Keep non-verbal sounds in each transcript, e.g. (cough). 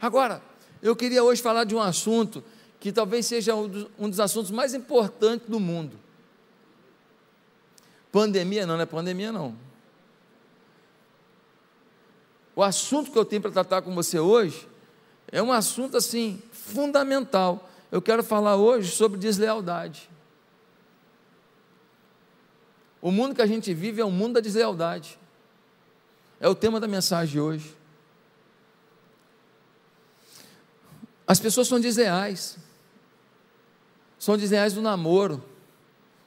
Agora, eu queria hoje falar de um assunto que talvez seja um dos, um assuntos mais importantes do mundo. Pandemia não, não é pandemia não. O assunto que eu tenho para tratar com você hoje é um assunto assim fundamental. Eu quero falar hoje sobre deslealdade. O mundo que a gente vive é o mundo da deslealdade. É o tema da mensagem de hoje. As pessoas são desleais. São desleais no namoro.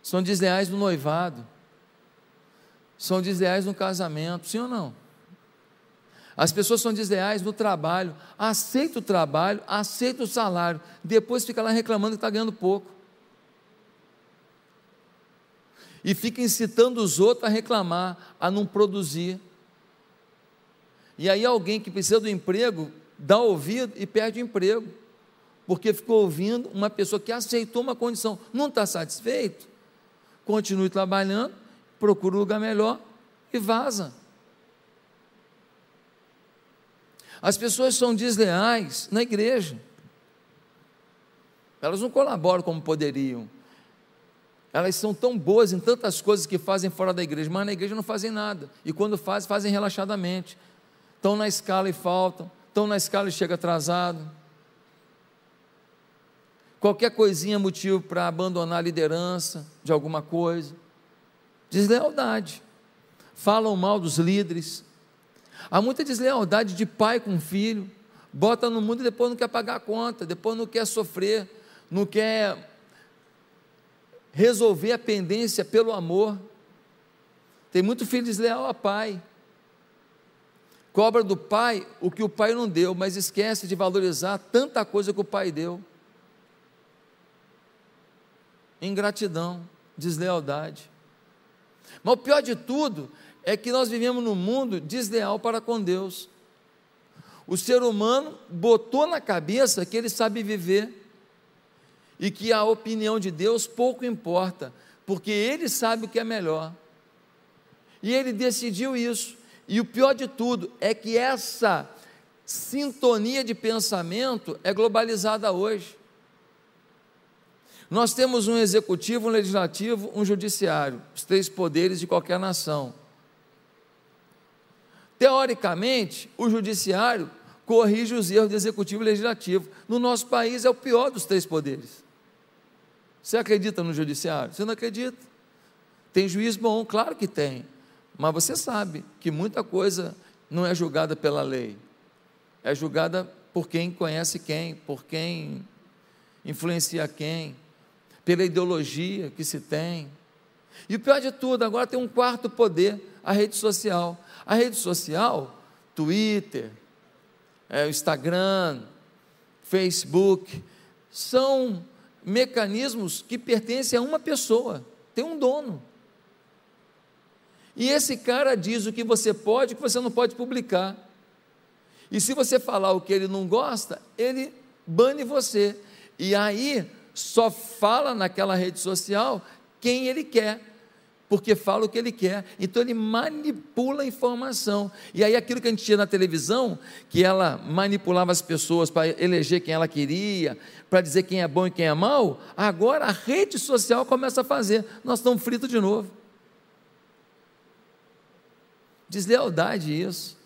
São desleais no noivado. São desleais no casamento. Sim ou não? As pessoas são desleais no trabalho. Aceita o trabalho, aceita o salário. Depois fica lá reclamando que está ganhando pouco e fica incitando os outros a reclamar, a não produzir. E aí alguém que precisa do emprego dá ouvido e perde o emprego, porque ficou ouvindo uma pessoa que aceitou uma condição, não está satisfeito, continue trabalhando, procura um lugar melhor e vaza. As pessoas são desleais na igreja. Elas não colaboram como poderiam elas são tão boas em tantas coisas que fazem fora da igreja, mas na igreja não fazem nada. E quando fazem, fazem relaxadamente. Estão na escala e faltam, estão na escala e chega atrasado. Qualquer coisinha é motivo para abandonar a liderança de alguma coisa. Deslealdade. Falam mal dos líderes. Há muita deslealdade de pai com filho. Bota no mundo e depois não quer pagar a conta, depois não quer sofrer, não quer resolver a pendência pelo amor. Tem muito filho desleal a pai. Cobra do pai o que o pai não deu, mas esquece de valorizar tanta coisa que o pai deu. Ingratidão, deslealdade. Mas o pior de tudo é que nós vivemos num mundo desleal para com Deus. O ser humano botou na cabeça que ele sabe viver e que a opinião de Deus pouco importa, porque Ele sabe o que é melhor. E Ele decidiu isso. E o pior de tudo é que essa sintonia de pensamento é globalizada hoje. Nós temos um executivo, um legislativo, um judiciário, os três poderes de qualquer nação. Teoricamente, o judiciário corrige os erros do executivo e legislativo. No nosso país é o pior dos três poderes. Você acredita no judiciário? Você não acredita? Tem juiz bom? Claro que tem. Mas você sabe que muita coisa não é julgada pela lei, é julgada por quem conhece quem, por quem influencia quem, pela ideologia que se tem. E o pior de tudo, agora tem um quarto poder, a rede social. A rede social, Twitter, é, Instagram, Facebook, são mecanismos que pertencem a uma pessoa, tem um dono. E esse cara diz o que você pode e o que você não pode publicar. E se você falar o que ele não gosta, ele bane você. E aí só fala naquela rede social quem ele quer porque fala o que ele quer. Então ele manipula a informação. E aí aquilo que a gente tinha na televisão, que ela manipulava as pessoas para eleger quem ela queria, para dizer quem é bom e quem é mal, agora a rede social começa a fazer. Nós estamos fritos de novo. Deslealdade isso.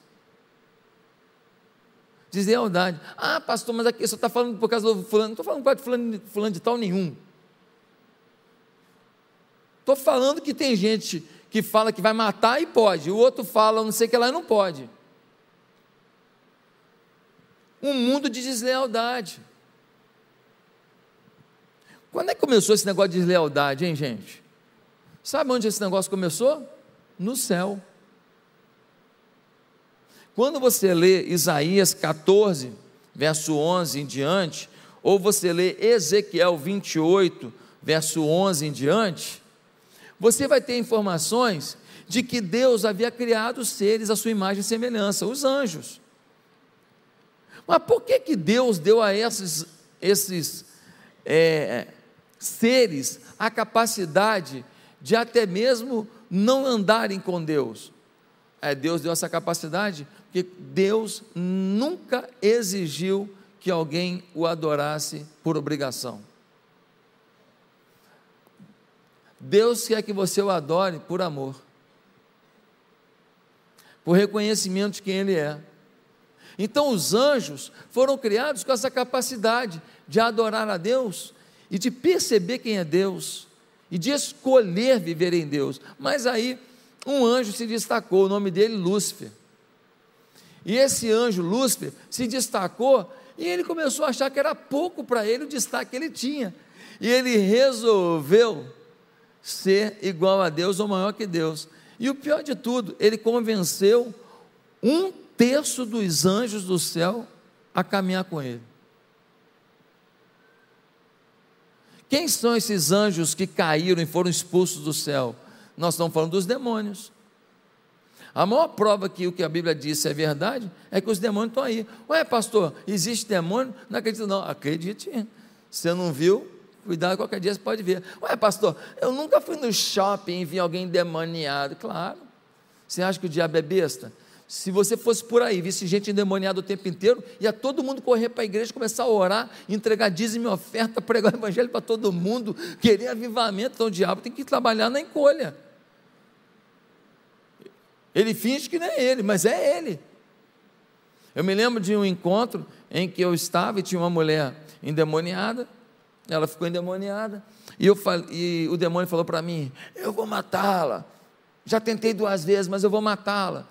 Deslealdade. Ah, pastor, mas aqui você está falando por causa do fulano. Não estou falando por causa de fulano, fulano de tal nenhum. Estou falando que tem gente que fala que vai matar e pode, o outro fala não sei o que lá e não pode. Um mundo de deslealdade. Quando é que começou esse negócio de deslealdade, hein, gente? Sabe onde esse negócio começou? No céu. Quando você lê Isaías 14, verso 11 em diante, ou você lê Ezequiel 28, verso 11 em diante, você vai ter informações de que Deus havia criado seres à sua imagem e semelhança, os anjos. Mas por que, que Deus deu a esses, esses é, seres a capacidade de até mesmo não andarem com Deus? É, Deus deu essa capacidade que Deus nunca exigiu que alguém o adorasse por obrigação. Deus quer que você o adore por amor, por reconhecimento de quem Ele é. Então, os anjos foram criados com essa capacidade de adorar a Deus e de perceber quem é Deus e de escolher viver em Deus. Mas aí, um anjo se destacou, o nome dele Lúcifer. E esse anjo Lúcifer se destacou e ele começou a achar que era pouco para ele o destaque que ele tinha. E ele resolveu ser igual a Deus ou maior que Deus. E o pior de tudo, ele convenceu um terço dos anjos do céu a caminhar com ele. Quem são esses anjos que caíram e foram expulsos do céu? Nós estamos falando dos demônios. A maior prova que o que a Bíblia disse é verdade é que os demônios estão aí. Ué, pastor, existe demônio? Não acredito, não. Acredite. Você não viu? Cuidado, qualquer dia você pode ver. Ué, pastor, eu nunca fui no shopping e vi alguém demoniado. Claro. Você acha que o diabo é besta? Se você fosse por aí, visse gente endemoniada o tempo inteiro, ia todo mundo correr para a igreja, começar a orar, entregar dízimo e oferta, pregar o evangelho para todo mundo, querer avivamento. Então o diabo tem que trabalhar na encolha. Ele finge que não é ele, mas é ele. Eu me lembro de um encontro em que eu estava e tinha uma mulher endemoniada, ela ficou endemoniada, e, eu, e o demônio falou para mim: Eu vou matá-la. Já tentei duas vezes, mas eu vou matá-la.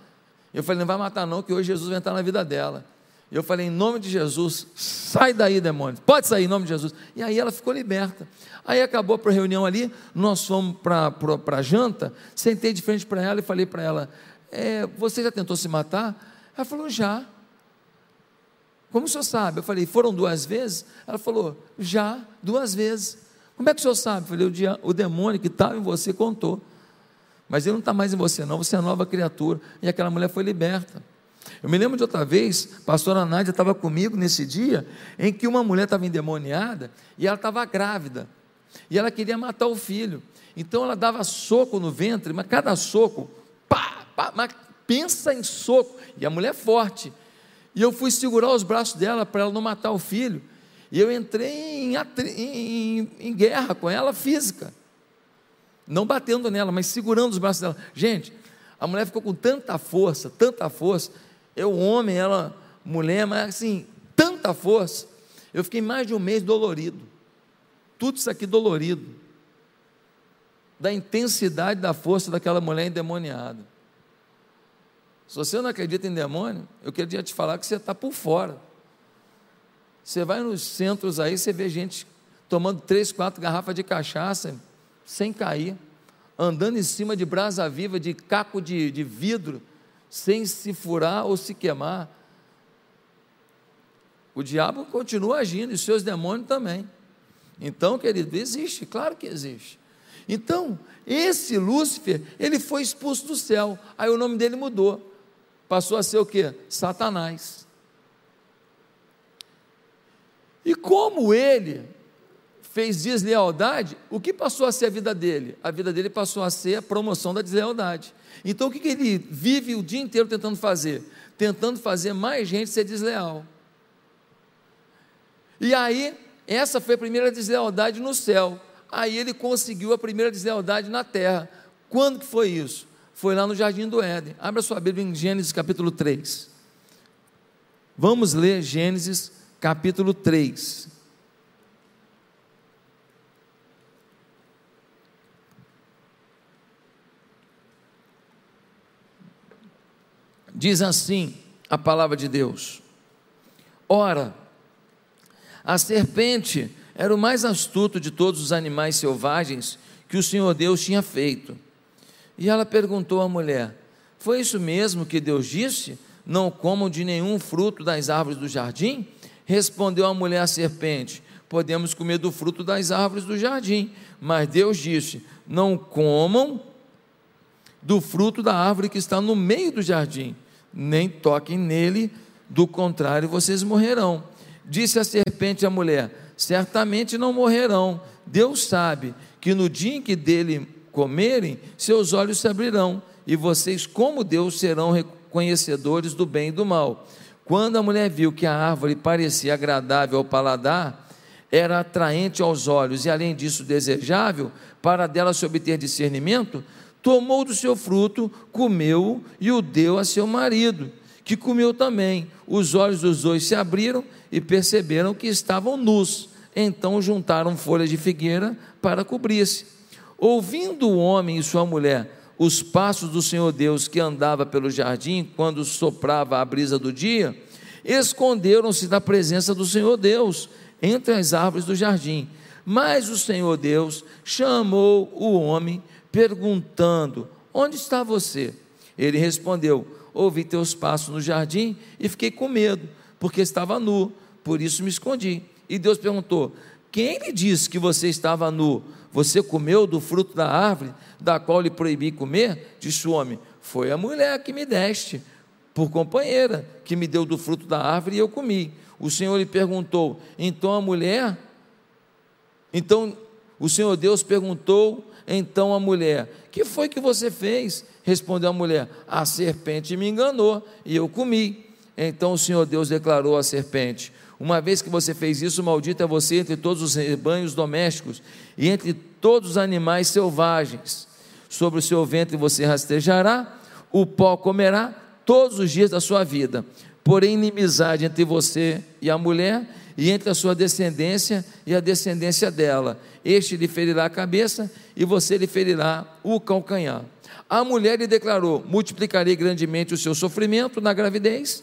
Eu falei, não vai matar não, que hoje Jesus vai entrar na vida dela. Eu falei, em nome de Jesus, sai daí, demônio. Pode sair, em nome de Jesus. E aí ela ficou liberta. Aí acabou a reunião ali, nós fomos para a janta, sentei de frente para ela e falei para ela, é, você já tentou se matar? Ela falou, já. Como o senhor sabe? Eu falei, foram duas vezes? Ela falou, já, duas vezes. Como é que o senhor sabe? Eu falei, o, o demônio que estava em você contou. Mas ele não está mais em você, não, você é nova criatura. E aquela mulher foi liberta. Eu me lembro de outra vez, a pastora Nádia estava comigo nesse dia, em que uma mulher estava endemoniada e ela estava grávida. E ela queria matar o filho. Então ela dava soco no ventre, mas cada soco, pá, mas pensa em soco. E a mulher é forte. E eu fui segurar os braços dela para ela não matar o filho. E eu entrei em, em, em guerra com ela física não batendo nela, mas segurando os braços dela. Gente, a mulher ficou com tanta força, tanta força. Eu, homem, ela, mulher, mas assim, tanta força. Eu fiquei mais de um mês dolorido. Tudo isso aqui dolorido. Da intensidade da força daquela mulher endemoniada. Se você não acredita em demônio, eu queria te falar que você está por fora. Você vai nos centros aí, você vê gente tomando três, quatro garrafas de cachaça sem cair, andando em cima de brasa viva, de caco de, de vidro, sem se furar ou se queimar. O diabo continua agindo e seus demônios também. Então, querido, existe, claro que existe. Então, esse Lúcifer, ele foi expulso do céu. Aí o nome dele mudou. Passou a ser o quê? Satanás. E como ele fez deslealdade, o que passou a ser a vida dele? A vida dele passou a ser a promoção da deslealdade. Então o que, que ele vive o dia inteiro tentando fazer? Tentando fazer mais gente ser desleal. E aí, essa foi a primeira deslealdade no céu. Aí ele conseguiu a primeira deslealdade na terra. Quando que foi isso? Foi lá no jardim do Éden. Abra sua Bíblia em Gênesis capítulo 3. Vamos ler Gênesis capítulo 3. Diz assim a palavra de Deus: Ora, a serpente era o mais astuto de todos os animais selvagens que o Senhor Deus tinha feito. E ela perguntou à mulher: Foi isso mesmo que Deus disse? Não comam de nenhum fruto das árvores do jardim? Respondeu a mulher à serpente: Podemos comer do fruto das árvores do jardim. Mas Deus disse: Não comam do fruto da árvore que está no meio do jardim nem toquem nele, do contrário vocês morrerão. Disse a serpente à mulher: Certamente não morrerão. Deus sabe que no dia em que dele comerem, seus olhos se abrirão, e vocês, como Deus, serão conhecedores do bem e do mal. Quando a mulher viu que a árvore parecia agradável ao paladar, era atraente aos olhos e, além disso, desejável, para dela se obter discernimento, tomou do seu fruto, comeu e o deu a seu marido, que comeu também. Os olhos dos dois se abriram e perceberam que estavam nus. Então juntaram folhas de figueira para cobrir-se. Ouvindo o homem e sua mulher os passos do Senhor Deus que andava pelo jardim quando soprava a brisa do dia, esconderam-se da presença do Senhor Deus entre as árvores do jardim. Mas o Senhor Deus chamou o homem perguntando: Onde está você? Ele respondeu: Ouvi teus passos no jardim e fiquei com medo, porque estava nu, por isso me escondi. E Deus perguntou: Quem lhe disse que você estava nu? Você comeu do fruto da árvore, da qual lhe proibi comer? Disse o homem: Foi a mulher que me deste, por companheira, que me deu do fruto da árvore e eu comi. O Senhor lhe perguntou: Então a mulher. Então o Senhor Deus perguntou então a mulher: Que foi que você fez? Respondeu a mulher: A serpente me enganou e eu comi. Então o Senhor Deus declarou à serpente: Uma vez que você fez isso, maldito é você entre todos os rebanhos domésticos e entre todos os animais selvagens. Sobre o seu ventre você rastejará, o pó comerá todos os dias da sua vida. Porém, inimizade entre você e a mulher, e entre a sua descendência e a descendência dela. Este lhe ferirá a cabeça e você lhe ferirá o calcanhar. A mulher lhe declarou: Multiplicarei grandemente o seu sofrimento na gravidez.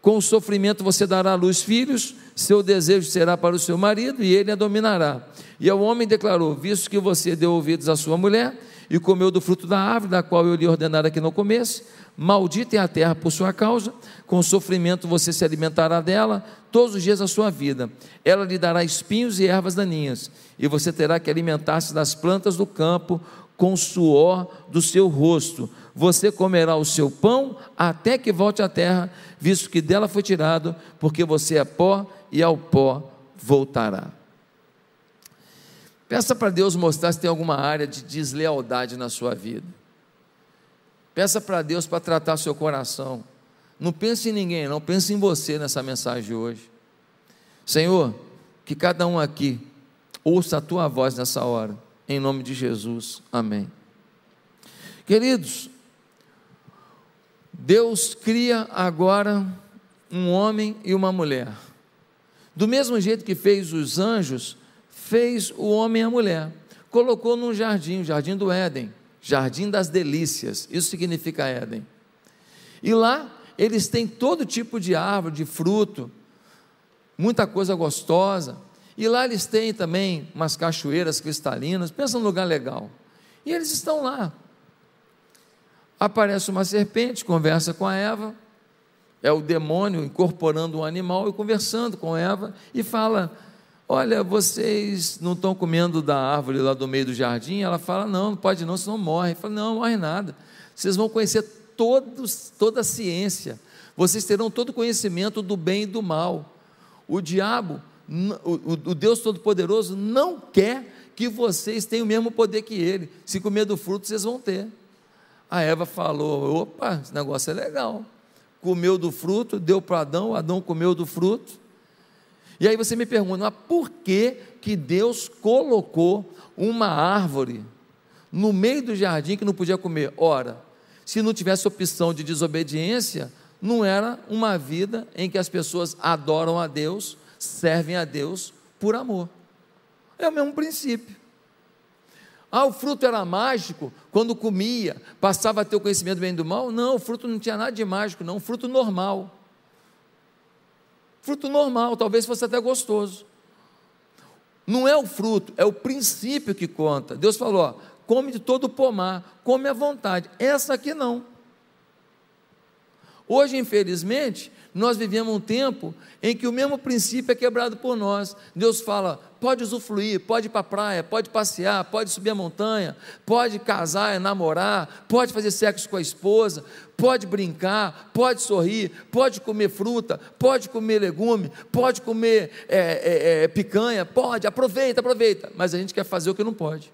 Com o sofrimento você dará à luz filhos, seu desejo será para o seu marido e ele a dominará. E ao homem declarou: Visto que você deu ouvidos à sua mulher e comeu do fruto da árvore, da qual eu lhe ordenara que não comesse, Maldita é a terra por sua causa, com sofrimento você se alimentará dela todos os dias da sua vida. Ela lhe dará espinhos e ervas daninhas, e você terá que alimentar-se das plantas do campo com o suor do seu rosto. Você comerá o seu pão até que volte à terra, visto que dela foi tirado, porque você é pó e ao pó voltará. Peça para Deus mostrar se tem alguma área de deslealdade na sua vida. Peça para Deus para tratar seu coração. Não pense em ninguém, não, pense em você nessa mensagem de hoje. Senhor, que cada um aqui ouça a tua voz nessa hora, em nome de Jesus. Amém. Queridos, Deus cria agora um homem e uma mulher. Do mesmo jeito que fez os anjos, fez o homem e a mulher. Colocou num jardim, o jardim do Éden. Jardim das Delícias, isso significa Éden. E lá eles têm todo tipo de árvore, de fruto, muita coisa gostosa. E lá eles têm também umas cachoeiras cristalinas, pensa num lugar legal. E eles estão lá. Aparece uma serpente, conversa com a Eva, é o demônio incorporando um animal e conversando com Eva e fala: Olha, vocês não estão comendo da árvore lá do meio do jardim? Ela fala: Não, não pode não, senão morre. Fala: Não, não morre nada. Vocês vão conhecer todos, toda a ciência. Vocês terão todo o conhecimento do bem e do mal. O diabo, o, o Deus Todo-Poderoso, não quer que vocês tenham o mesmo poder que ele. Se comer do fruto, vocês vão ter. A Eva falou: opa, esse negócio é legal. Comeu do fruto, deu para Adão, Adão comeu do fruto. E aí você me pergunta, mas por que, que Deus colocou uma árvore no meio do jardim que não podia comer? Ora, se não tivesse opção de desobediência, não era uma vida em que as pessoas adoram a Deus, servem a Deus por amor. É o mesmo princípio. Ah, o fruto era mágico quando comia, passava a ter o conhecimento do bem e do mal? Não, o fruto não tinha nada de mágico, não, fruto normal. Fruto normal, talvez fosse até gostoso. Não é o fruto, é o princípio que conta. Deus falou: ó, come de todo o pomar, come à vontade. Essa aqui não. Hoje, infelizmente, nós vivemos um tempo em que o mesmo princípio é quebrado por nós. Deus fala: pode usufruir, pode ir para a praia, pode passear, pode subir a montanha, pode casar, namorar, pode fazer sexo com a esposa, pode brincar, pode sorrir, pode comer fruta, pode comer legume, pode comer é, é, é, picanha, pode, aproveita, aproveita. Mas a gente quer fazer o que não pode.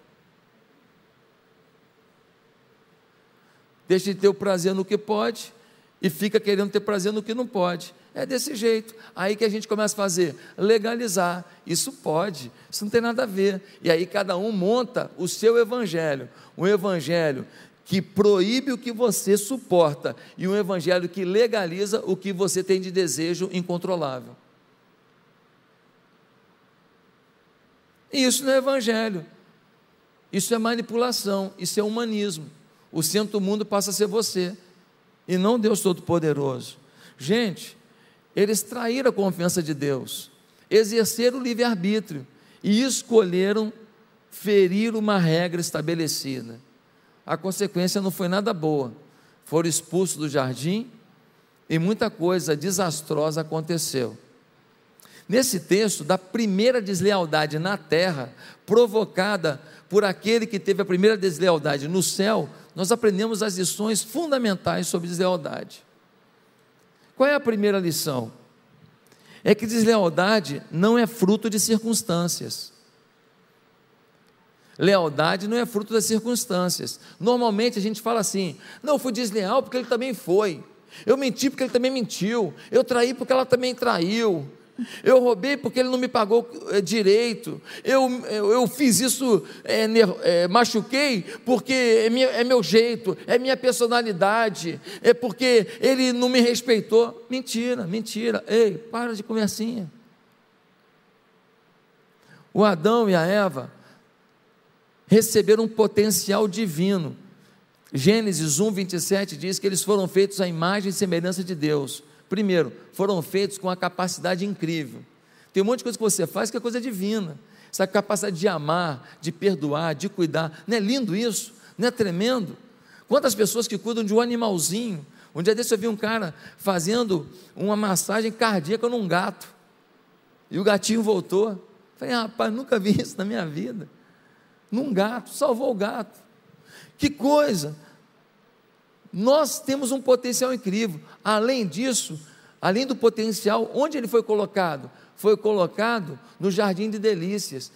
Deixa de ter o prazer no que pode e fica querendo ter prazer no que não pode. É desse jeito. Aí que a gente começa a fazer, legalizar. Isso pode, isso não tem nada a ver. E aí cada um monta o seu evangelho. Um evangelho que proíbe o que você suporta e um evangelho que legaliza o que você tem de desejo incontrolável. E isso não é evangelho. Isso é manipulação, isso é humanismo. O centro do mundo passa a ser você e não Deus Todo-Poderoso. Gente, eles traíram a confiança de Deus, exerceram o livre-arbítrio e escolheram ferir uma regra estabelecida. A consequência não foi nada boa. Foram expulsos do jardim e muita coisa desastrosa aconteceu. Nesse texto, da primeira deslealdade na terra, provocada por aquele que teve a primeira deslealdade no céu, nós aprendemos as lições fundamentais sobre deslealdade. Qual é a primeira lição? É que deslealdade não é fruto de circunstâncias. Lealdade não é fruto das circunstâncias. Normalmente a gente fala assim: não, eu fui desleal porque ele também foi. Eu menti porque ele também mentiu. Eu traí porque ela também traiu. Eu roubei porque ele não me pagou é, direito. Eu, eu, eu fiz isso, é, é, machuquei porque é, minha, é meu jeito, é minha personalidade, é porque ele não me respeitou. Mentira, mentira. Ei, para de conversinha. O Adão e a Eva receberam um potencial divino. Gênesis 1, 27 diz que eles foram feitos à imagem e semelhança de Deus. Primeiro, foram feitos com uma capacidade incrível. Tem um monte de coisa que você faz que é coisa divina. Essa capacidade de amar, de perdoar, de cuidar. Não é lindo isso? Não é tremendo? Quantas pessoas que cuidam de um animalzinho? Um dia desse eu vi um cara fazendo uma massagem cardíaca num gato. E o gatinho voltou. Falei, ah, rapaz, nunca vi isso na minha vida. Num gato, salvou o gato. Que coisa! Nós temos um potencial incrível. Além disso, além do potencial, onde ele foi colocado? Foi colocado no jardim de delícias.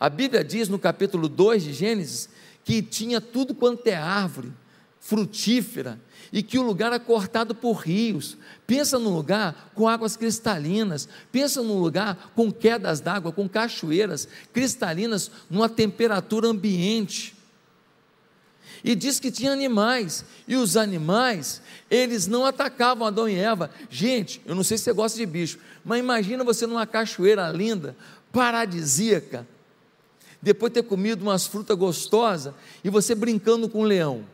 A Bíblia diz no capítulo 2 de Gênesis que tinha tudo quanto é árvore frutífera e que o lugar é cortado por rios. Pensa num lugar com águas cristalinas, pensa num lugar com quedas d'água, com cachoeiras cristalinas, numa temperatura ambiente e diz que tinha animais, e os animais, eles não atacavam Adão e Eva. Gente, eu não sei se você gosta de bicho, mas imagina você numa cachoeira linda, paradisíaca, depois de ter comido umas frutas gostosas, e você brincando com um leão.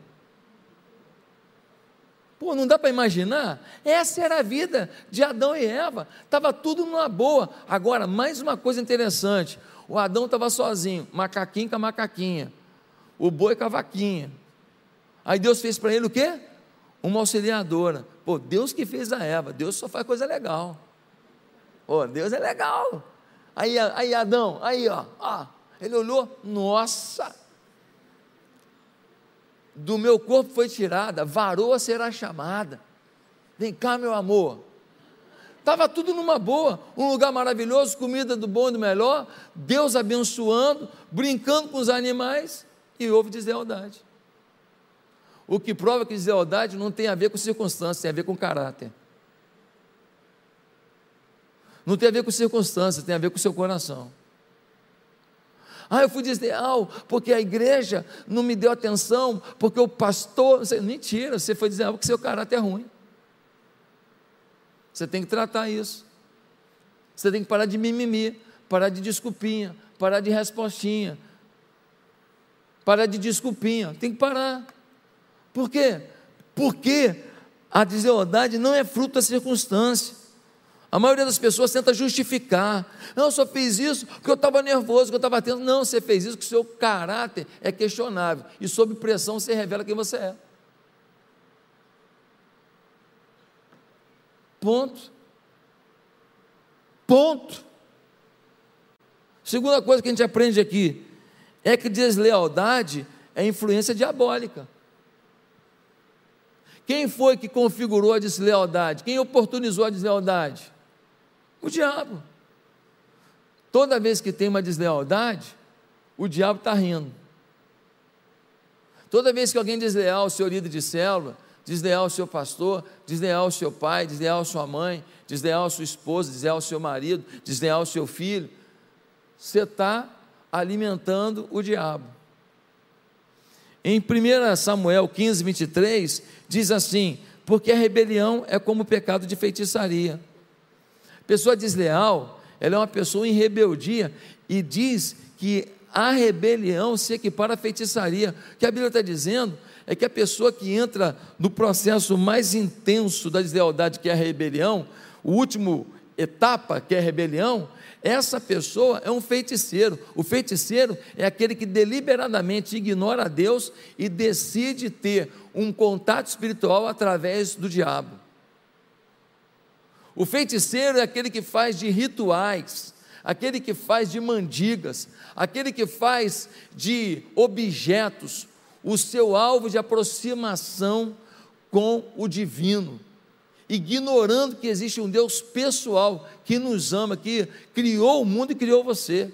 Pô, não dá para imaginar? Essa era a vida de Adão e Eva, estava tudo numa boa. Agora, mais uma coisa interessante: o Adão estava sozinho, macaquinho com a macaquinha o boi com a vaquinha. Aí Deus fez para ele o quê? Uma auxiliadora. Pô, Deus que fez a Eva, Deus só faz coisa legal. Pô, Deus é legal. Aí, aí Adão, aí ó, ó, ele olhou, nossa, do meu corpo foi tirada, varoa será chamada. Vem cá, meu amor. Estava tudo numa boa, um lugar maravilhoso, comida do bom e do melhor, Deus abençoando, brincando com os animais e houve deslealdade. O que prova que deslealdade não tem a ver com circunstâncias, tem a ver com caráter. Não tem a ver com circunstâncias, tem a ver com seu coração. Ah, eu fui desleal porque a igreja não me deu atenção, porque o pastor. Mentira, você foi desleal porque seu caráter é ruim. Você tem que tratar isso. Você tem que parar de mimimi, parar de desculpinha, parar de respostinha, Parar de desculpinha, tem que parar. Por quê? Porque a deslealdade não é fruto da circunstância. A maioria das pessoas tenta justificar. Não, eu só fiz isso porque eu estava nervoso, eu estava atento. Não, você fez isso porque o seu caráter é questionável. E sob pressão você revela quem você é. Ponto. Ponto. Segunda coisa que a gente aprende aqui: é que deslealdade é influência diabólica. Quem foi que configurou a deslealdade? Quem oportunizou a deslealdade? O diabo. Toda vez que tem uma deslealdade, o diabo está rindo. Toda vez que alguém desleal, seu líder de célula, desleal ao seu pastor, desleal ao seu pai, desleal à sua mãe, desleal à sua esposa, desleal ao seu marido, desleal ao seu filho, você está alimentando o diabo. Em 1 Samuel 15, 23, diz assim: Porque a rebelião é como o pecado de feitiçaria. Pessoa desleal, ela é uma pessoa em rebeldia e diz que a rebelião se equipara à feitiçaria. O que a Bíblia está dizendo é que a pessoa que entra no processo mais intenso da deslealdade, que é a rebelião, o último etapa, que é a rebelião, essa pessoa é um feiticeiro. O feiticeiro é aquele que deliberadamente ignora a Deus e decide ter um contato espiritual através do diabo. O feiticeiro é aquele que faz de rituais, aquele que faz de mandigas, aquele que faz de objetos o seu alvo de aproximação com o divino ignorando que existe um Deus pessoal que nos ama, que criou o mundo e criou você.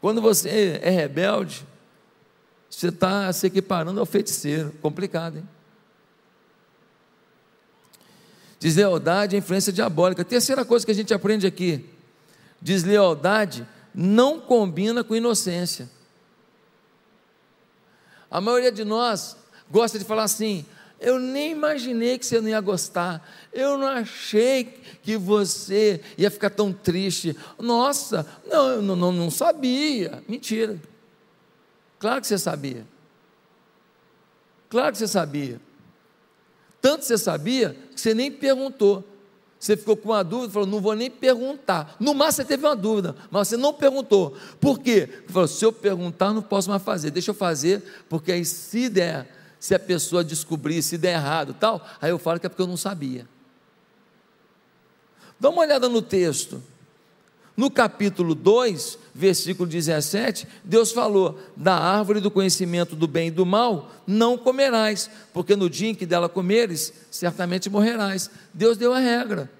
Quando você é rebelde, você está se equiparando ao feiticeiro. Complicado, hein? Deslealdade é influência diabólica. Terceira coisa que a gente aprende aqui: deslealdade não combina com inocência. A maioria de nós gosta de falar assim: eu nem imaginei que você não ia gostar. Eu não achei que você ia ficar tão triste. Nossa, não, eu não, não, sabia. Mentira. Claro que você sabia. Claro que você sabia. Tanto você sabia que você nem perguntou. Você ficou com uma dúvida, falou, não vou nem perguntar. No máximo você teve uma dúvida, mas você não perguntou. Por quê? Falou, se eu perguntar, não posso mais fazer. Deixa eu fazer, porque aí se der se a pessoa descobrir, se der errado tal, aí eu falo que é porque eu não sabia. Dá uma olhada no texto. No capítulo 2, versículo 17, Deus falou: Da árvore do conhecimento do bem e do mal não comerás, porque no dia em que dela comeres, certamente morrerás. Deus deu a regra.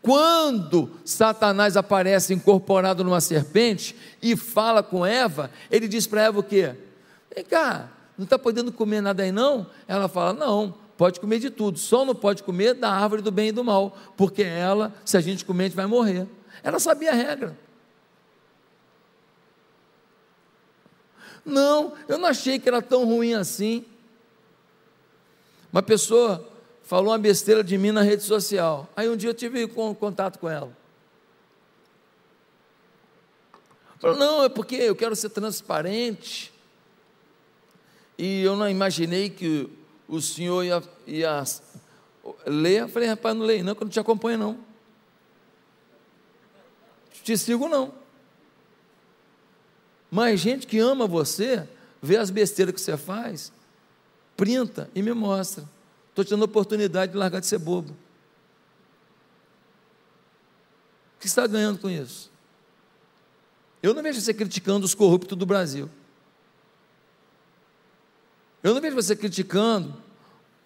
Quando Satanás aparece incorporado numa serpente e fala com Eva, ele diz para Eva o quê? Vem cá, não está podendo comer nada aí não? Ela fala, não, pode comer de tudo, só não pode comer da árvore do bem e do mal, porque ela, se a gente comer, a gente vai morrer. Ela sabia a regra. Não, eu não achei que era tão ruim assim. Uma pessoa falou uma besteira de mim na rede social. Aí um dia eu tive contato com ela. Falou, não, é porque eu quero ser transparente e eu não imaginei que o senhor ia, ia ler. Eu falei, rapaz, não leio não, que eu não te acompanho não. Te sigo não. Mas gente que ama você, vê as besteiras que você faz, printa e me mostra. Estou te dando a oportunidade de largar de ser bobo. O que você está ganhando com isso? Eu não vejo você criticando os corruptos do Brasil. Eu não vejo você criticando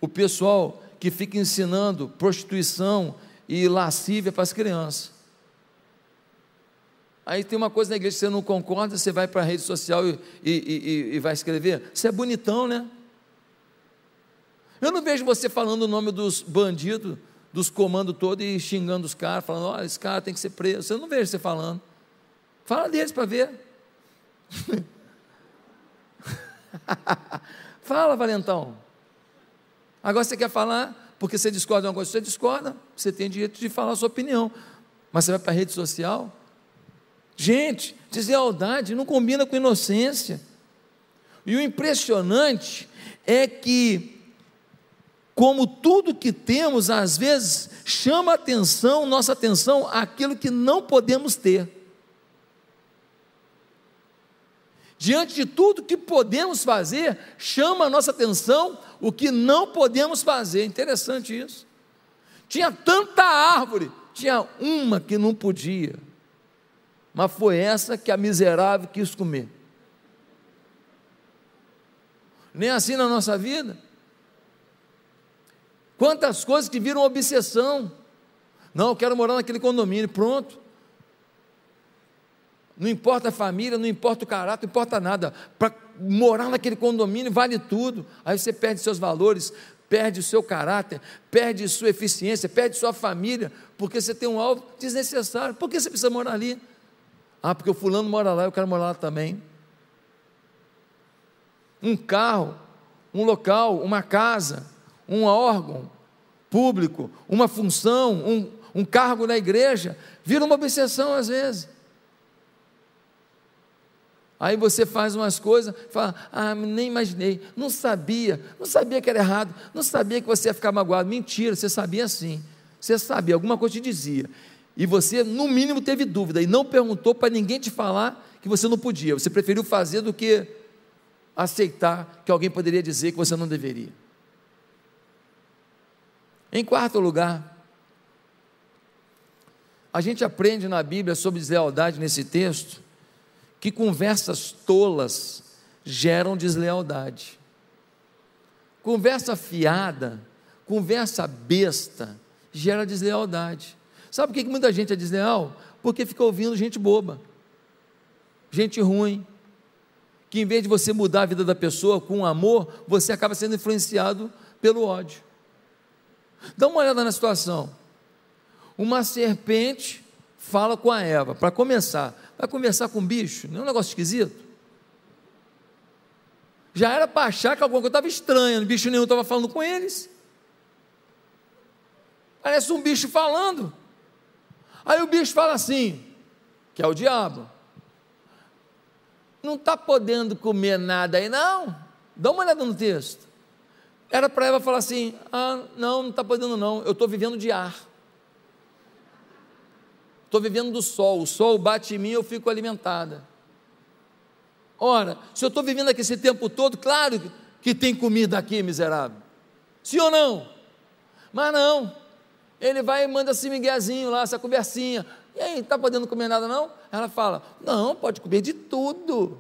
o pessoal que fica ensinando prostituição e lascívia para as crianças. Aí tem uma coisa na igreja que você não concorda, você vai para a rede social e, e, e, e vai escrever. Você é bonitão, né? Eu não vejo você falando o nome dos bandidos, dos comandos todos e xingando os caras, falando: olha, esse cara tem que ser preso. Eu não vejo você falando. Fala deles para ver. (laughs) Fala, valentão. Agora você quer falar porque você discorda de uma coisa, você discorda, você tem direito de falar a sua opinião. Mas você vai para a rede social? Gente, deslealdade não combina com inocência. E o impressionante é que, como tudo que temos, às vezes chama atenção, nossa atenção, aquilo que não podemos ter. Diante de tudo que podemos fazer, chama a nossa atenção o que não podemos fazer. Interessante isso. Tinha tanta árvore, tinha uma que não podia, mas foi essa que a miserável quis comer. Nem assim na nossa vida. Quantas coisas que viram obsessão. Não, eu quero morar naquele condomínio, pronto. Não importa a família, não importa o caráter, não importa nada. Para morar naquele condomínio vale tudo. Aí você perde seus valores, perde o seu caráter, perde sua eficiência, perde sua família, porque você tem um alvo desnecessário. Por que você precisa morar ali? Ah, porque o fulano mora lá, eu quero morar lá também. Um carro, um local, uma casa, um órgão público, uma função, um, um cargo na igreja, vira uma obsessão às vezes. Aí você faz umas coisas, fala, ah, nem imaginei, não sabia, não sabia que era errado, não sabia que você ia ficar magoado. Mentira, você sabia sim. Você sabia, alguma coisa te dizia. E você, no mínimo, teve dúvida e não perguntou para ninguém te falar que você não podia. Você preferiu fazer do que aceitar que alguém poderia dizer que você não deveria. Em quarto lugar, a gente aprende na Bíblia sobre deslealdade nesse texto que conversas tolas geram deslealdade. Conversa fiada, conversa besta, gera deslealdade. Sabe por que muita gente é desleal? Porque fica ouvindo gente boba, gente ruim, que em vez de você mudar a vida da pessoa com amor, você acaba sendo influenciado pelo ódio. Dá uma olhada na situação. Uma serpente fala com a Eva, para começar, vai conversar com um bicho, não é um negócio esquisito? Já era para achar que alguma coisa estava estranha, bicho nenhum estava falando com eles. Parece um bicho falando. Aí o bicho fala assim, que é o diabo. Não está podendo comer nada aí, não? Dá uma olhada no texto. Era para Eva falar assim: ah, não, não está podendo, não, eu estou vivendo de ar. Estou vivendo do sol, o sol bate em mim eu fico alimentada. Ora, se eu estou vivendo aqui esse tempo todo, claro que tem comida aqui, miserável. Sim ou não? Mas não. Ele vai e manda esse miguezinho lá, essa conversinha. E aí, está podendo comer nada não? Ela fala, não, pode comer de tudo.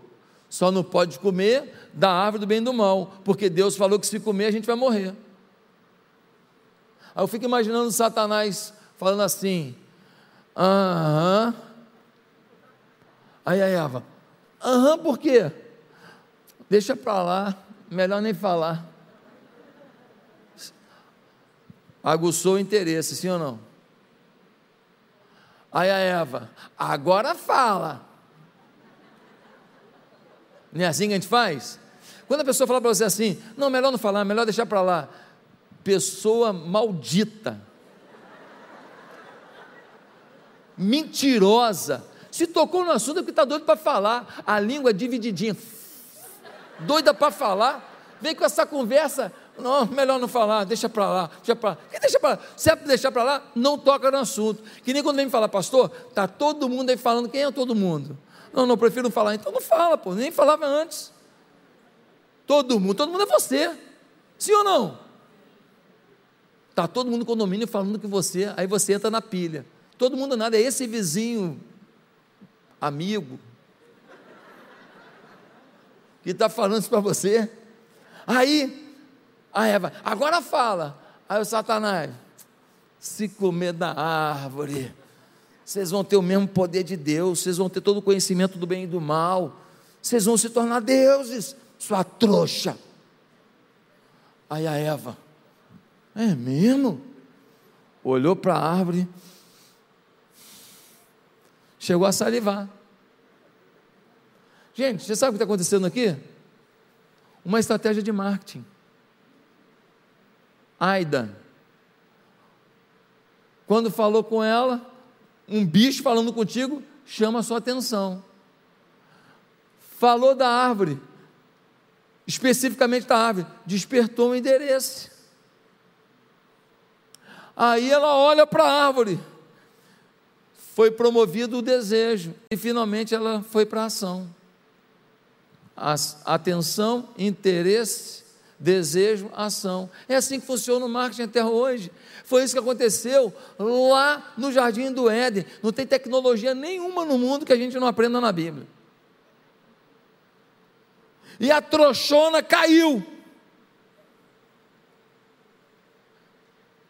Só não pode comer da árvore do bem e do mal, porque Deus falou que se comer a gente vai morrer. Aí eu fico imaginando Satanás falando assim: Aham. Aí a Eva, aham, por quê? Deixa para lá, melhor nem falar. Aguçou o interesse, sim ou não? Aí a Eva, agora fala. Não é assim que a gente faz? Quando a pessoa fala para você assim, não, melhor não falar, melhor deixar para lá. Pessoa maldita mentirosa. Se tocou no assunto é porque está doido para falar. A língua é divididinha. Doida para falar. Vem com essa conversa. Não, melhor não falar, deixa para lá, deixa para lá. deixa para lá? Se é deixar para lá, não toca no assunto. Que nem quando vem falar, pastor, tá todo mundo aí falando, quem é todo mundo? Não, não, prefiro não falar. Então não fala, pô, nem falava antes. Todo mundo, todo mundo é você. Sim ou não? Tá todo mundo no condomínio falando que você, aí você entra na pilha. Todo mundo nada, é esse vizinho, amigo, que está falando isso para você. Aí, a Eva, agora fala. Aí o Satanás, se comer da árvore, vocês vão ter o mesmo poder de Deus, vocês vão ter todo o conhecimento do bem e do mal, vocês vão se tornar deuses, sua trouxa. Aí a Eva, é mesmo? Olhou para a árvore, chegou a salivar. Gente, você sabe o que está acontecendo aqui? Uma estratégia de marketing. Aida, quando falou com ela, um bicho falando contigo chama a sua atenção. Falou da árvore, especificamente da árvore, despertou um endereço. Aí ela olha para a árvore, foi promovido o desejo e finalmente ela foi para a ação. Atenção, interesse, desejo, ação. É assim que funciona o marketing até hoje. Foi isso que aconteceu lá no Jardim do Éden. Não tem tecnologia nenhuma no mundo que a gente não aprenda na Bíblia. E a trouxona caiu.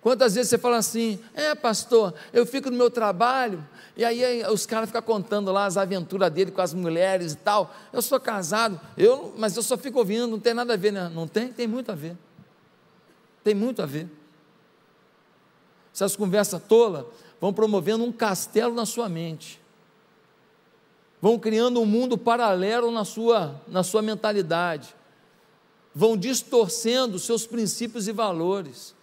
Quantas vezes você fala assim, é pastor, eu fico no meu trabalho, e aí, os caras ficam contando lá as aventuras dele com as mulheres e tal. Eu sou casado, eu, mas eu só fico ouvindo, não tem nada a ver, né? Não tem? Tem muito a ver. Tem muito a ver. Essas conversas tolas vão promovendo um castelo na sua mente. Vão criando um mundo paralelo na sua, na sua mentalidade. Vão distorcendo seus princípios e valores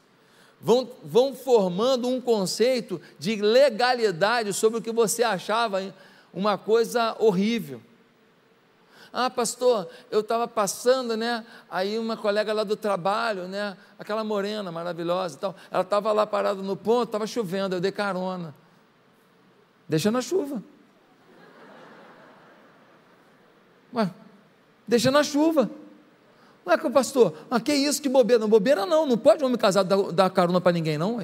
vão, vão formando um conceito de legalidade sobre o que você achava uma coisa horrível. Ah, pastor, eu estava passando, né? Aí uma colega lá do trabalho, né? Aquela morena maravilhosa e tal, ela estava lá parada no ponto, estava chovendo, eu dei carona. Deixa na chuva. Ué, deixa na chuva. É o pastor, ah, que isso, que bobeira. Não, bobeira não, não pode homem casado dar, dar carona para ninguém, não,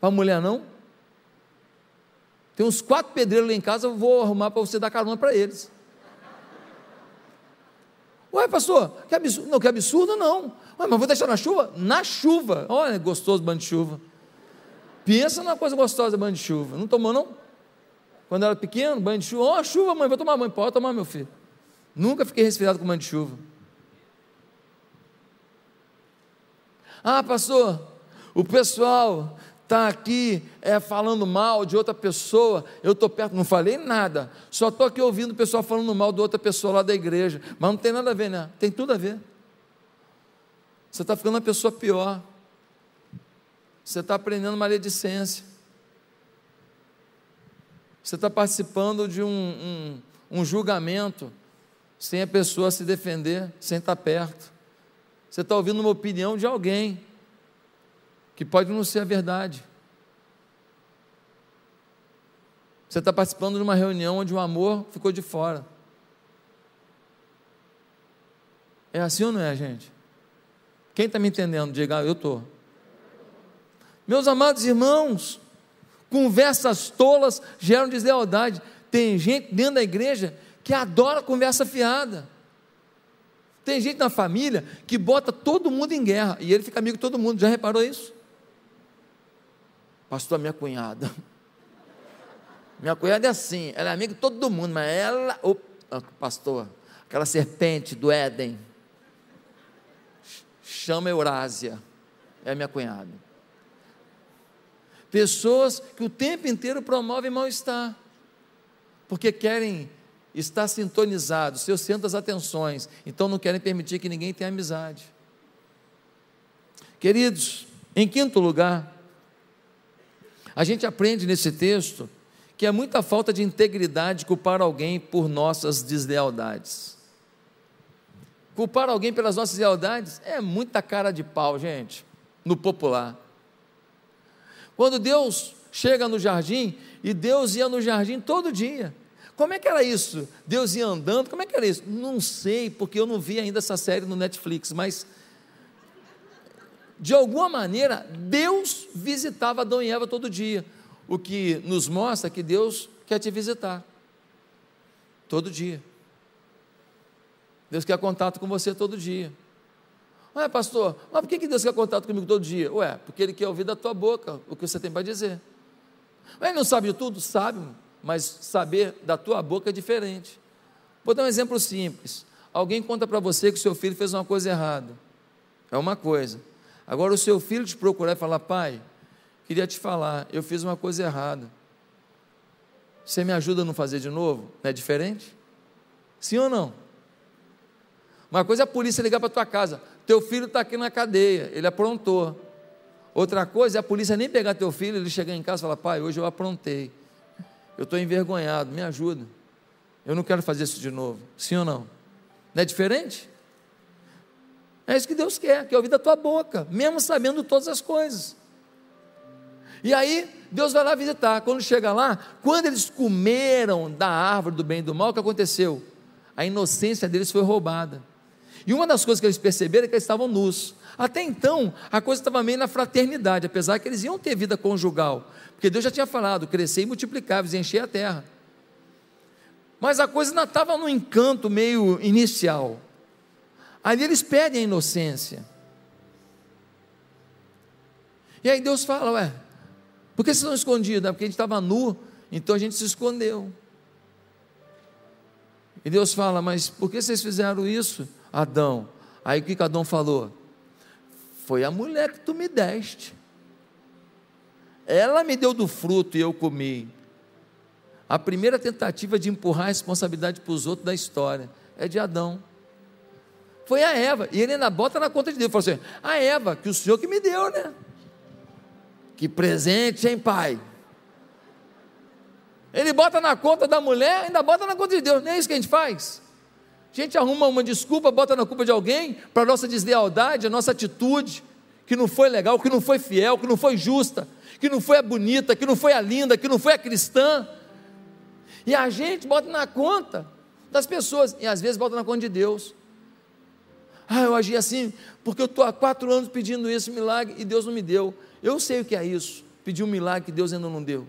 Para mulher, não. Tem uns quatro pedreiros lá em casa, eu vou arrumar para você dar carona para eles. Ué, pastor, que absurdo. Não, que absurdo não. Ué, mas vou deixar na chuva? Na chuva. Olha, gostoso banho de chuva. Pensa numa coisa gostosa, banho de chuva. Não tomou, não? Quando era pequeno, banho de chuva. Ó, oh, chuva, mãe, vou tomar banho. Pode tomar, meu filho. Nunca fiquei resfriado com banho de chuva. Ah, pastor, o pessoal está aqui é, falando mal de outra pessoa, eu estou perto, não falei nada, só estou aqui ouvindo o pessoal falando mal de outra pessoa lá da igreja, mas não tem nada a ver, né? Tem tudo a ver. Você está ficando uma pessoa pior, você está aprendendo maledicência, você está participando de um, um, um julgamento sem a pessoa se defender, sem estar perto. Você está ouvindo uma opinião de alguém que pode não ser a verdade. Você está participando de uma reunião onde o amor ficou de fora. É assim ou não é, gente? Quem está me entendendo? Diga, ah, eu estou. Meus amados irmãos, conversas tolas geram deslealdade. Tem gente dentro da igreja que adora conversa fiada. Tem gente na família que bota todo mundo em guerra e ele fica amigo de todo mundo. Já reparou isso? Pastor, minha cunhada. (laughs) Minha cunhada é assim, ela é amiga de todo mundo, mas ela, oh, pastor, aquela serpente do Éden, chama Eurásia, é minha cunhada. Pessoas que o tempo inteiro promovem mal-estar, porque querem está sintonizado, seus centros atenções, então não querem permitir que ninguém tenha amizade. Queridos, em quinto lugar, a gente aprende nesse texto que é muita falta de integridade culpar alguém por nossas deslealdades. Culpar alguém pelas nossas deslealdades é muita cara de pau, gente, no popular. Quando Deus chega no jardim, e Deus ia no jardim todo dia, como é que era isso? Deus ia andando? Como é que era isso? Não sei, porque eu não vi ainda essa série no Netflix, mas de alguma maneira Deus visitava Adão e Eva todo dia, o que nos mostra que Deus quer te visitar todo dia. Deus quer contato com você todo dia. Ué, pastor, mas por que Deus quer contato comigo todo dia? Ué, porque Ele quer ouvir da tua boca o que você tem para dizer. Ué, ele não sabe de tudo? Sabe mas saber da tua boca é diferente. Vou dar um exemplo simples. Alguém conta para você que seu filho fez uma coisa errada. É uma coisa. Agora o seu filho te procurar e falar: "Pai, queria te falar, eu fiz uma coisa errada. Você me ajuda a não fazer de novo?" Não é diferente? Sim ou não? Uma coisa é a polícia ligar para tua casa: "Teu filho está aqui na cadeia, ele aprontou." Outra coisa é a polícia nem pegar teu filho, ele chegar em casa e falar: "Pai, hoje eu aprontei." Eu estou envergonhado, me ajuda. Eu não quero fazer isso de novo. Sim ou não? Não é diferente? É isso que Deus quer, quer ouvir da tua boca, mesmo sabendo todas as coisas. E aí, Deus vai lá visitar. Quando chega lá, quando eles comeram da árvore do bem e do mal, o que aconteceu? A inocência deles foi roubada. E uma das coisas que eles perceberam é que eles estavam nus. Até então, a coisa estava meio na fraternidade, apesar que eles iam ter vida conjugal. Porque Deus já tinha falado: crescer e multiplicar, e encher a terra. Mas a coisa ainda estava no encanto meio inicial. Ali eles perdem a inocência. E aí Deus fala: Ué, por que vocês estão escondidos? É porque a gente estava nu, então a gente se escondeu. E Deus fala: Mas por que vocês fizeram isso, Adão? Aí o que Adão falou? Foi a mulher que tu me deste. Ela me deu do fruto e eu comi. A primeira tentativa de empurrar a responsabilidade para os outros da história é de Adão. Foi a Eva. E ele ainda bota na conta de Deus. Falou assim: a Eva, que o Senhor que me deu, né? Que presente, hein, pai? Ele bota na conta da mulher, ainda bota na conta de Deus. Não é isso que a gente faz? A gente arruma uma desculpa, bota na culpa de alguém para a nossa deslealdade, a nossa atitude, que não foi legal, que não foi fiel, que não foi justa, que não foi a bonita, que não foi a linda, que não foi a cristã. E a gente bota na conta das pessoas, e às vezes bota na conta de Deus. Ah, eu agi assim, porque eu estou há quatro anos pedindo esse milagre e Deus não me deu. Eu sei o que é isso, pedir um milagre que Deus ainda não deu.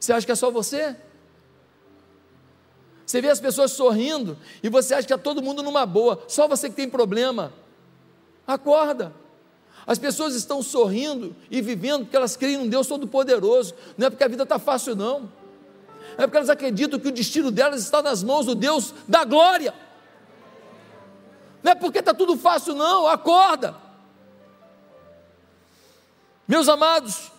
Você acha que é só você? Você vê as pessoas sorrindo e você acha que está todo mundo numa boa, só você que tem problema. Acorda. As pessoas estão sorrindo e vivendo porque elas creem em Deus Todo-Poderoso, não é porque a vida está fácil, não é porque elas acreditam que o destino delas está nas mãos do Deus da glória. Não é porque está tudo fácil, não, acorda. Meus amados,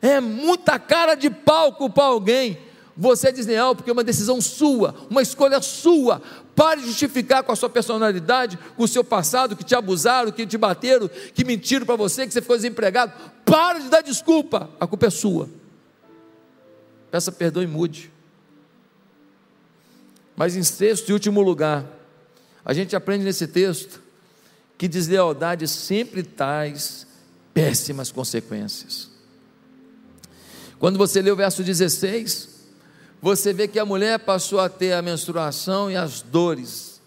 é muita cara de pau culpar alguém. Você é desleal porque é uma decisão sua, uma escolha sua. Pare de justificar com a sua personalidade, com o seu passado, que te abusaram, que te bateram, que mentiram para você, que você ficou desempregado. Pare de dar desculpa, a culpa é sua. Peça perdão e mude. Mas em sexto e último lugar, a gente aprende nesse texto que deslealdade sempre traz péssimas consequências. Quando você lê o verso 16, você vê que a mulher passou a ter a menstruação e as dores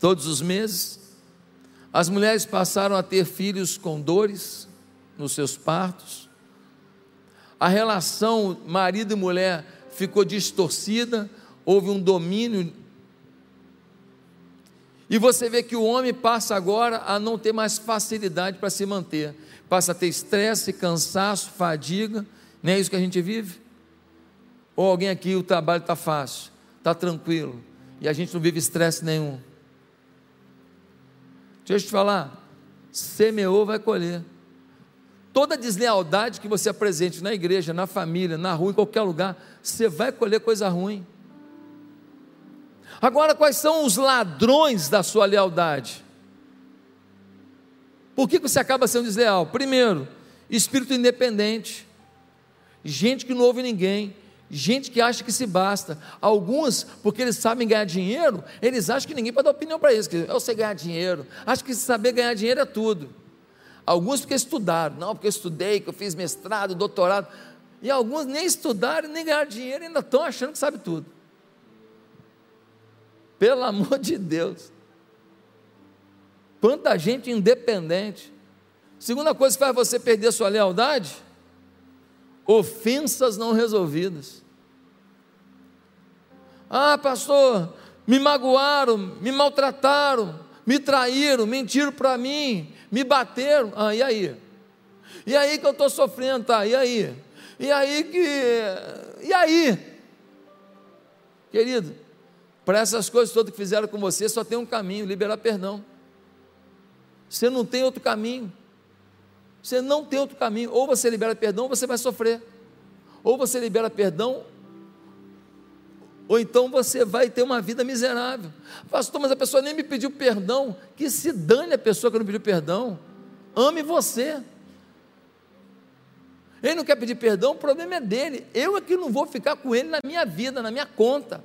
todos os meses. As mulheres passaram a ter filhos com dores nos seus partos. A relação marido e mulher ficou distorcida, houve um domínio. E você vê que o homem passa agora a não ter mais facilidade para se manter, passa a ter estresse, cansaço, fadiga, não é isso que a gente vive? Ou alguém aqui, o trabalho está fácil, está tranquilo, e a gente não vive estresse nenhum. Deixa eu te falar, semeou, vai colher. Toda deslealdade que você apresente na igreja, na família, na rua, em qualquer lugar, você vai colher coisa ruim. Agora, quais são os ladrões da sua lealdade? Por que você acaba sendo desleal? Primeiro, espírito independente, gente que não ouve ninguém, gente que acha que se basta. Alguns, porque eles sabem ganhar dinheiro, eles acham que ninguém pode dar opinião para eles, eu sei ganhar dinheiro, acho que saber ganhar dinheiro é tudo. Alguns porque estudaram, não, porque eu estudei, que eu fiz mestrado, doutorado. E alguns nem estudaram, nem ganharam dinheiro, ainda estão achando que sabe tudo. Pelo amor de Deus. Quanta gente independente. Segunda coisa que faz você perder sua lealdade: ofensas não resolvidas. Ah, pastor, me magoaram, me maltrataram, me traíram, mentiram para mim, me bateram. Ah, e aí? E aí que eu estou sofrendo, tá? E aí? E aí que. E aí? Querido, para essas coisas todas que fizeram com você, só tem um caminho: liberar perdão. Você não tem outro caminho. Você não tem outro caminho. Ou você libera perdão, ou você vai sofrer. Ou você libera perdão, ou então você vai ter uma vida miserável. Pastor, mas a pessoa nem me pediu perdão. Que se dane a pessoa que não pediu perdão. Ame você. Ele não quer pedir perdão, o problema é dele. Eu é que não vou ficar com ele na minha vida, na minha conta.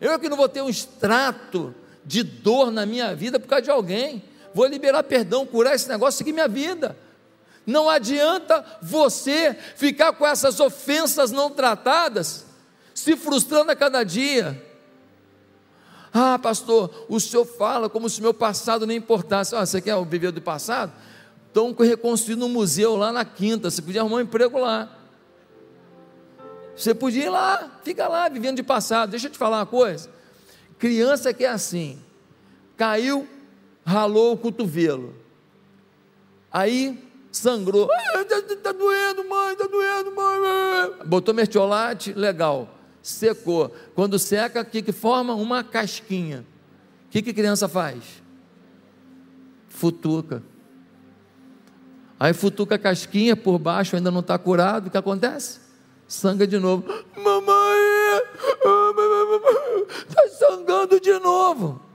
Eu é que não vou ter um extrato de dor na minha vida por causa de alguém. Vou liberar perdão, curar esse negócio, seguir minha vida. Não adianta você ficar com essas ofensas não tratadas se frustrando a cada dia. Ah, pastor, o senhor fala como se meu passado nem importasse. Ah, você quer viver do passado? Estão reconstruindo um museu lá na quinta. Você podia arrumar um emprego lá. Você podia ir lá, fica lá, vivendo de passado. Deixa eu te falar uma coisa. Criança que é assim, caiu, ralou o cotovelo. Aí sangrou. Está doendo, mãe, está doendo, mãe. Botou mertiolate, legal. Secou. Quando seca, o que, que forma? Uma casquinha. O que, que criança faz? Futuca. Aí futuca a casquinha por baixo, ainda não está curado. O que acontece? Sangra de novo. Mamãe, está sangrando de novo.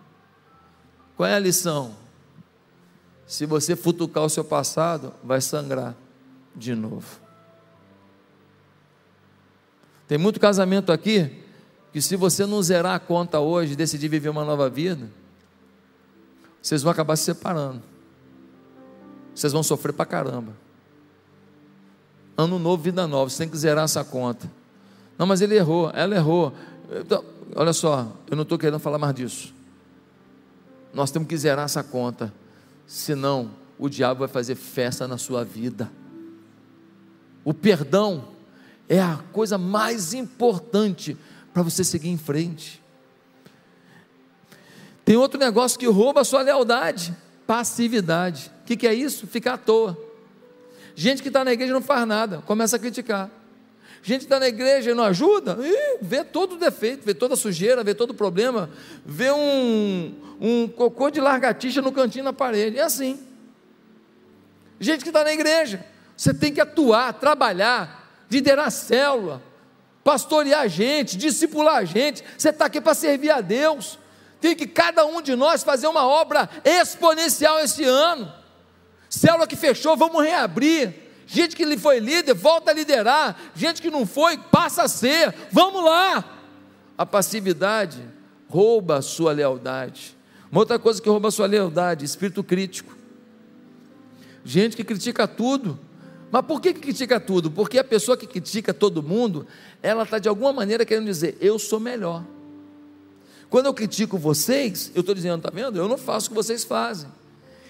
Qual é a lição? Se você futucar o seu passado, vai sangrar de novo. Tem muito casamento aqui que, se você não zerar a conta hoje, decidir viver uma nova vida, vocês vão acabar se separando. Vocês vão sofrer pra caramba. Ano novo, vida nova, você tem que zerar essa conta. Não, mas ele errou, ela errou. Então, olha só, eu não estou querendo falar mais disso. Nós temos que zerar essa conta senão o diabo vai fazer festa na sua vida. O perdão é a coisa mais importante para você seguir em frente. Tem outro negócio que rouba a sua lealdade: passividade. O que, que é isso? Ficar à toa. Gente que está na igreja não faz nada, começa a criticar. Gente está na igreja e não ajuda, ih, vê todo o defeito, vê toda a sujeira, vê todo o problema, vê um, um cocô de largatixa no cantinho na parede. É assim. Gente que está na igreja, você tem que atuar, trabalhar, liderar a célula, pastorear a gente, discipular a gente. Você está aqui para servir a Deus. Tem que cada um de nós fazer uma obra exponencial esse ano. Célula que fechou, vamos reabrir. Gente que foi líder, volta a liderar. Gente que não foi, passa a ser. Vamos lá. A passividade rouba a sua lealdade. Uma outra coisa que rouba a sua lealdade, espírito crítico. Gente que critica tudo. Mas por que, que critica tudo? Porque a pessoa que critica todo mundo, ela está de alguma maneira querendo dizer, eu sou melhor. Quando eu critico vocês, eu estou dizendo, está vendo? Eu não faço o que vocês fazem.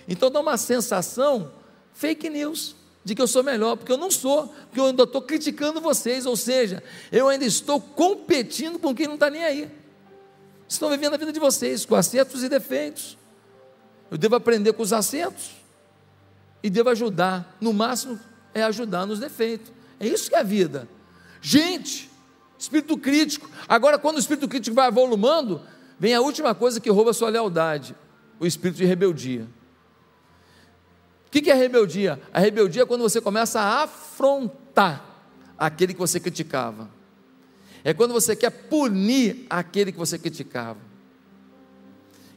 Então dá uma sensação fake news de que eu sou melhor, porque eu não sou, porque eu ainda estou criticando vocês, ou seja, eu ainda estou competindo com quem não está nem aí estão vivendo a vida de vocês, com acertos e defeitos. Eu devo aprender com os acertos e devo ajudar, no máximo é ajudar nos defeitos. É isso que é a vida. Gente, espírito crítico. Agora, quando o espírito crítico vai avolumando, vem a última coisa que rouba a sua lealdade: o espírito de rebeldia. O que é rebeldia? A rebeldia é quando você começa a afrontar aquele que você criticava. É quando você quer punir aquele que você criticava.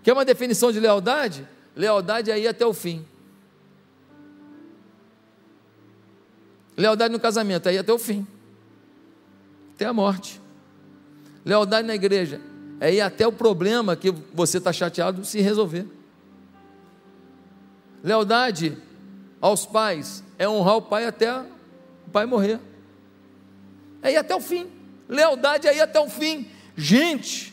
Quer uma definição de lealdade? Lealdade é ir até o fim. Lealdade no casamento é ir até o fim, até a morte. Lealdade na igreja é ir até o problema que você está chateado se resolver. Lealdade aos pais é honrar o pai até o pai morrer. É ir até o fim lealdade aí até o fim. Gente,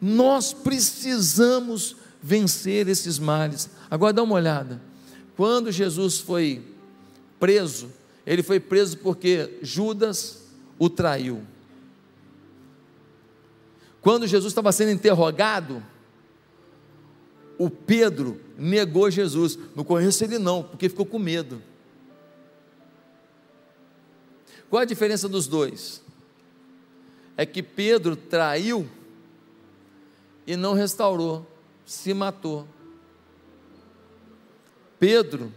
nós precisamos vencer esses males. Agora dá uma olhada. Quando Jesus foi preso, ele foi preso porque Judas o traiu. Quando Jesus estava sendo interrogado, o Pedro negou Jesus. Não conheço ele não, porque ficou com medo. Qual a diferença dos dois? é que Pedro traiu e não restaurou, se matou. Pedro,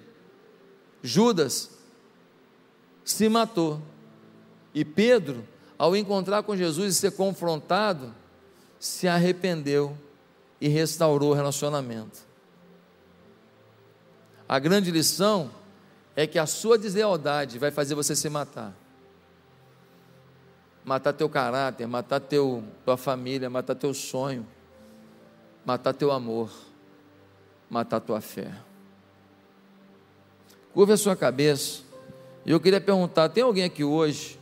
Judas, se matou. E Pedro, ao encontrar com Jesus e ser confrontado, se arrependeu e restaurou o relacionamento. A grande lição é que a sua deslealdade vai fazer você se matar matar teu caráter, matar teu, tua família, matar teu sonho, matar teu amor, matar tua fé. Curva a sua cabeça. E eu queria perguntar: tem alguém aqui hoje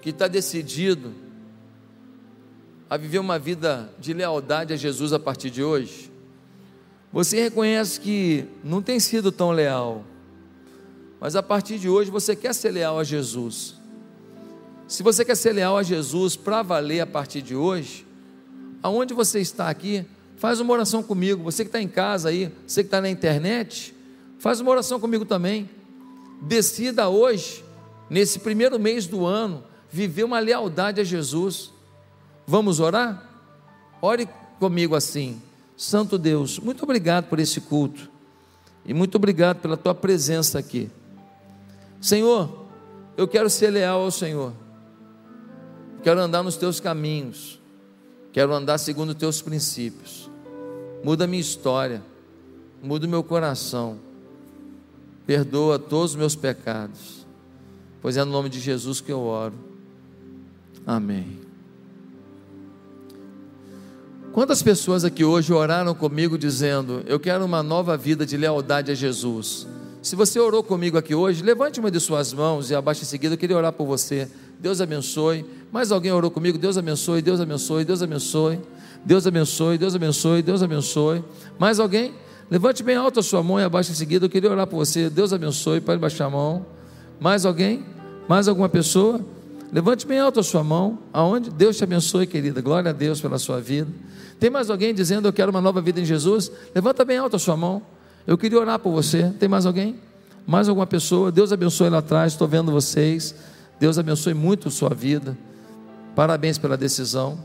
que está decidido a viver uma vida de lealdade a Jesus a partir de hoje? Você reconhece que não tem sido tão leal, mas a partir de hoje você quer ser leal a Jesus. Se você quer ser leal a Jesus para valer a partir de hoje, aonde você está aqui, faz uma oração comigo. Você que está em casa aí, você que está na internet, Faz uma oração comigo também. Decida hoje, nesse primeiro mês do ano, viver uma lealdade a Jesus. Vamos orar? Ore comigo assim. Santo Deus, muito obrigado por esse culto. E muito obrigado pela tua presença aqui. Senhor, eu quero ser leal ao Senhor. Quero andar nos teus caminhos. Quero andar segundo os teus princípios. Muda a minha história. Muda o meu coração. Perdoa todos os meus pecados. Pois é no nome de Jesus que eu oro. Amém. Quantas pessoas aqui hoje oraram comigo dizendo: Eu quero uma nova vida de lealdade a Jesus? Se você orou comigo aqui hoje, levante uma de suas mãos e abaixe em seguida, eu queria orar por você. Deus abençoe. Mais alguém orou comigo? Deus abençoe, Deus abençoe, Deus abençoe. Deus abençoe, Deus abençoe, Deus abençoe. Mais alguém? Levante bem alto a sua mão e abaixe em seguida. Eu queria orar por você. Deus abençoe. Pode baixar a mão. Mais alguém? Mais alguma pessoa? Levante bem alto a sua mão. Aonde? Deus te abençoe, querida. Glória a Deus pela sua vida. Tem mais alguém dizendo eu quero uma nova vida em Jesus? Levanta bem alto a sua mão. Eu queria orar por você. Tem mais alguém? Mais alguma pessoa? Deus abençoe lá atrás. Estou vendo vocês. Deus abençoe muito a sua vida. Parabéns pela decisão.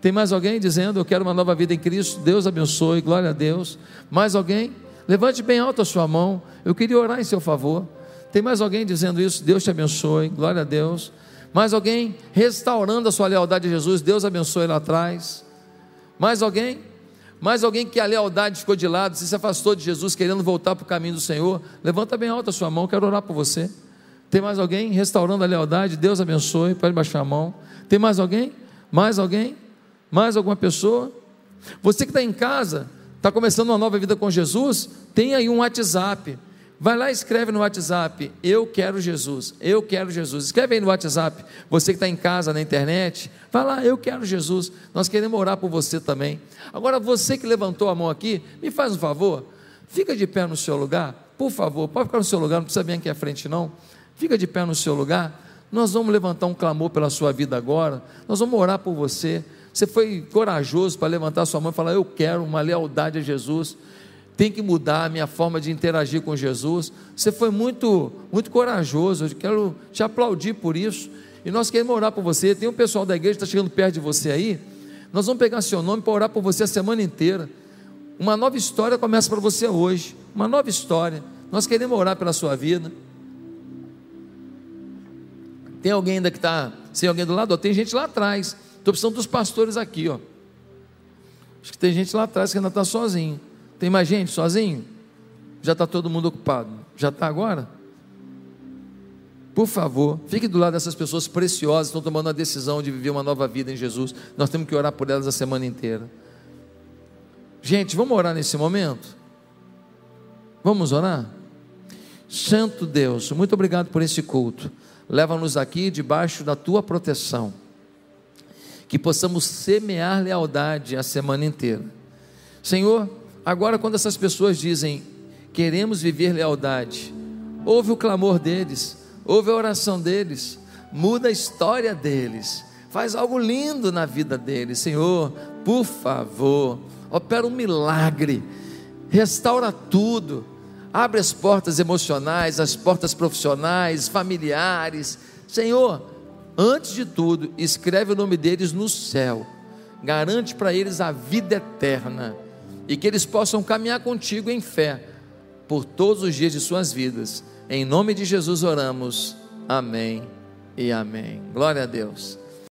Tem mais alguém dizendo eu quero uma nova vida em Cristo? Deus abençoe. Glória a Deus. Mais alguém? Levante bem alto a sua mão. Eu queria orar em seu favor. Tem mais alguém dizendo isso? Deus te abençoe. Glória a Deus. Mais alguém restaurando a sua lealdade a Jesus? Deus abençoe lá atrás. Mais alguém? Mais alguém que a lealdade ficou de lado, se afastou de Jesus, querendo voltar para o caminho do Senhor? Levanta bem alta a sua mão, quero orar por você. Tem mais alguém restaurando a lealdade? Deus abençoe, pode baixar a mão. Tem mais alguém? Mais alguém? Mais alguma pessoa? Você que está em casa, está começando uma nova vida com Jesus, tem aí um WhatsApp. Vai lá e escreve no WhatsApp, eu quero Jesus, eu quero Jesus. Escreve aí no WhatsApp, você que está em casa, na internet, vai lá, eu quero Jesus. Nós queremos orar por você também. Agora, você que levantou a mão aqui, me faz um favor, fica de pé no seu lugar, por favor, pode ficar no seu lugar, não precisa vir aqui à frente não. Fica de pé no seu lugar. Nós vamos levantar um clamor pela sua vida agora. Nós vamos orar por você. Você foi corajoso para levantar sua mão e falar: Eu quero uma lealdade a Jesus tem que mudar a minha forma de interagir com Jesus. Você foi muito, muito corajoso. Eu quero te aplaudir por isso. E nós queremos orar por você. Tem um pessoal da igreja que está chegando perto de você aí. Nós vamos pegar seu nome para orar por você a semana inteira. Uma nova história começa para você hoje. Uma nova história. Nós queremos orar pela sua vida. Tem alguém ainda que está sem alguém do lado? Tem gente lá atrás. Estou precisando dos pastores aqui, ó. Acho que tem gente lá atrás que ainda está sozinho. Tem mais gente sozinho? Já está todo mundo ocupado. Já está agora? Por favor, fique do lado dessas pessoas preciosas que estão tomando a decisão de viver uma nova vida em Jesus. Nós temos que orar por elas a semana inteira. Gente, vamos orar nesse momento? Vamos orar? Santo Deus, muito obrigado por esse culto. Leva-nos aqui debaixo da tua proteção. Que possamos semear lealdade a semana inteira. Senhor, Agora, quando essas pessoas dizem, queremos viver lealdade, ouve o clamor deles, ouve a oração deles, muda a história deles, faz algo lindo na vida deles, Senhor, por favor, opera um milagre, restaura tudo, abre as portas emocionais, as portas profissionais, familiares, Senhor, antes de tudo, escreve o nome deles no céu, garante para eles a vida eterna e que eles possam caminhar contigo em fé por todos os dias de suas vidas. Em nome de Jesus oramos. Amém e amém. Glória a Deus.